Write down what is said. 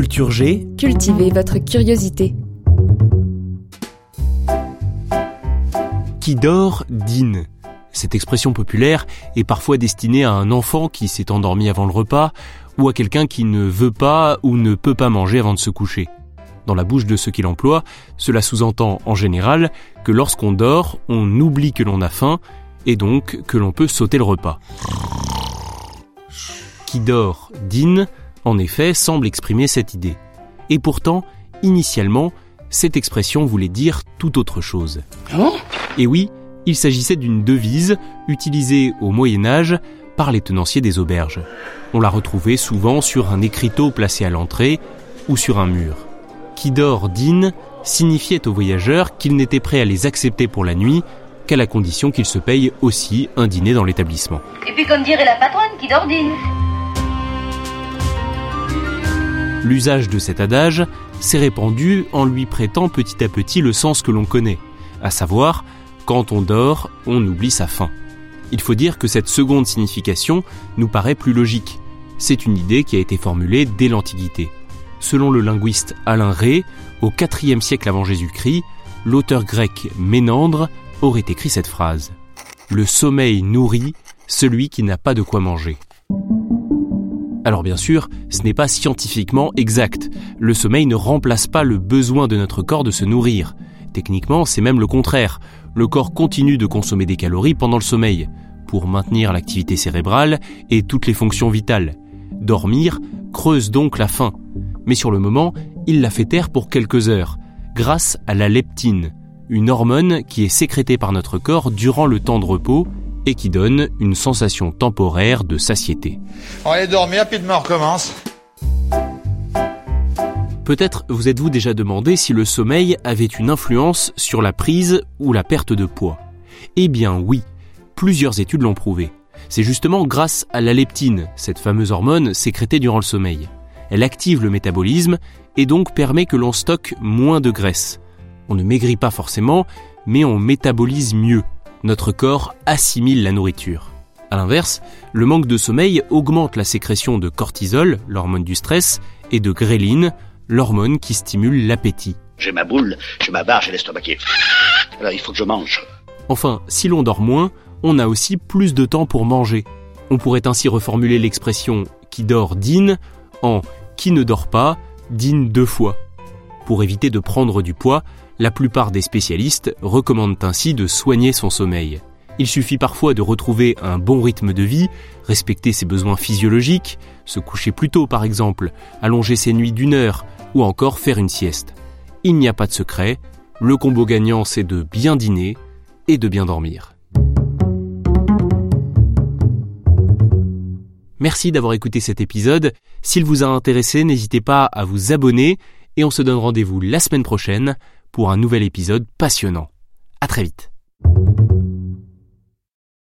Culture G, Cultivez votre curiosité. qui dort dîne. Cette expression populaire est parfois destinée à un enfant qui s'est endormi avant le repas ou à quelqu'un qui ne veut pas ou ne peut pas manger avant de se coucher. Dans la bouche de ceux qui l'emploient, cela sous-entend en général que lorsqu'on dort, on oublie que l'on a faim et donc que l'on peut sauter le repas. Qui dort dîne, en effet, semble exprimer cette idée. Et pourtant, initialement, cette expression voulait dire tout autre chose. Et oui, il s'agissait d'une devise utilisée au Moyen Âge par les tenanciers des auberges. On la retrouvait souvent sur un écriteau placé à l'entrée ou sur un mur. Qui dort dîne signifiait aux voyageurs qu'ils n'étaient prêts à les accepter pour la nuit qu'à la condition qu'ils se payent aussi un dîner dans l'établissement. Et puis comme dirait la patronne qui dordine. L'usage de cet adage s'est répandu en lui prêtant petit à petit le sens que l'on connaît, à savoir quand on dort, on oublie sa faim. Il faut dire que cette seconde signification nous paraît plus logique. C'est une idée qui a été formulée dès l'Antiquité. Selon le linguiste Alain Ré, au IVe siècle avant Jésus-Christ, l'auteur grec Ménandre aurait écrit cette phrase. Le sommeil nourrit celui qui n'a pas de quoi manger. Alors bien sûr, ce n'est pas scientifiquement exact. Le sommeil ne remplace pas le besoin de notre corps de se nourrir. Techniquement, c'est même le contraire. Le corps continue de consommer des calories pendant le sommeil, pour maintenir l'activité cérébrale et toutes les fonctions vitales. Dormir creuse donc la faim. Mais sur le moment, il la fait taire pour quelques heures, grâce à la leptine, une hormone qui est sécrétée par notre corps durant le temps de repos et qui donne une sensation temporaire de satiété. On va aller dormir, puis demain on recommence. Peut-être vous êtes-vous déjà demandé si le sommeil avait une influence sur la prise ou la perte de poids. Eh bien oui, plusieurs études l'ont prouvé. C'est justement grâce à la leptine, cette fameuse hormone sécrétée durant le sommeil. Elle active le métabolisme et donc permet que l'on stocke moins de graisse. On ne maigrit pas forcément, mais on métabolise mieux. Notre corps assimile la nourriture. A l'inverse, le manque de sommeil augmente la sécrétion de cortisol, l'hormone du stress, et de gréline, l'hormone qui stimule l'appétit. J'ai ma boule, j'ai ma barre, j'ai l'estomac qui est... Alors il faut que je mange. Enfin, si l'on dort moins, on a aussi plus de temps pour manger. On pourrait ainsi reformuler l'expression qui dort dîne en qui ne dort pas dîne deux fois. Pour éviter de prendre du poids, la plupart des spécialistes recommandent ainsi de soigner son sommeil. Il suffit parfois de retrouver un bon rythme de vie, respecter ses besoins physiologiques, se coucher plus tôt par exemple, allonger ses nuits d'une heure ou encore faire une sieste. Il n'y a pas de secret, le combo gagnant c'est de bien dîner et de bien dormir. Merci d'avoir écouté cet épisode. S'il vous a intéressé, n'hésitez pas à vous abonner et on se donne rendez-vous la semaine prochaine pour un nouvel épisode passionnant. À très vite.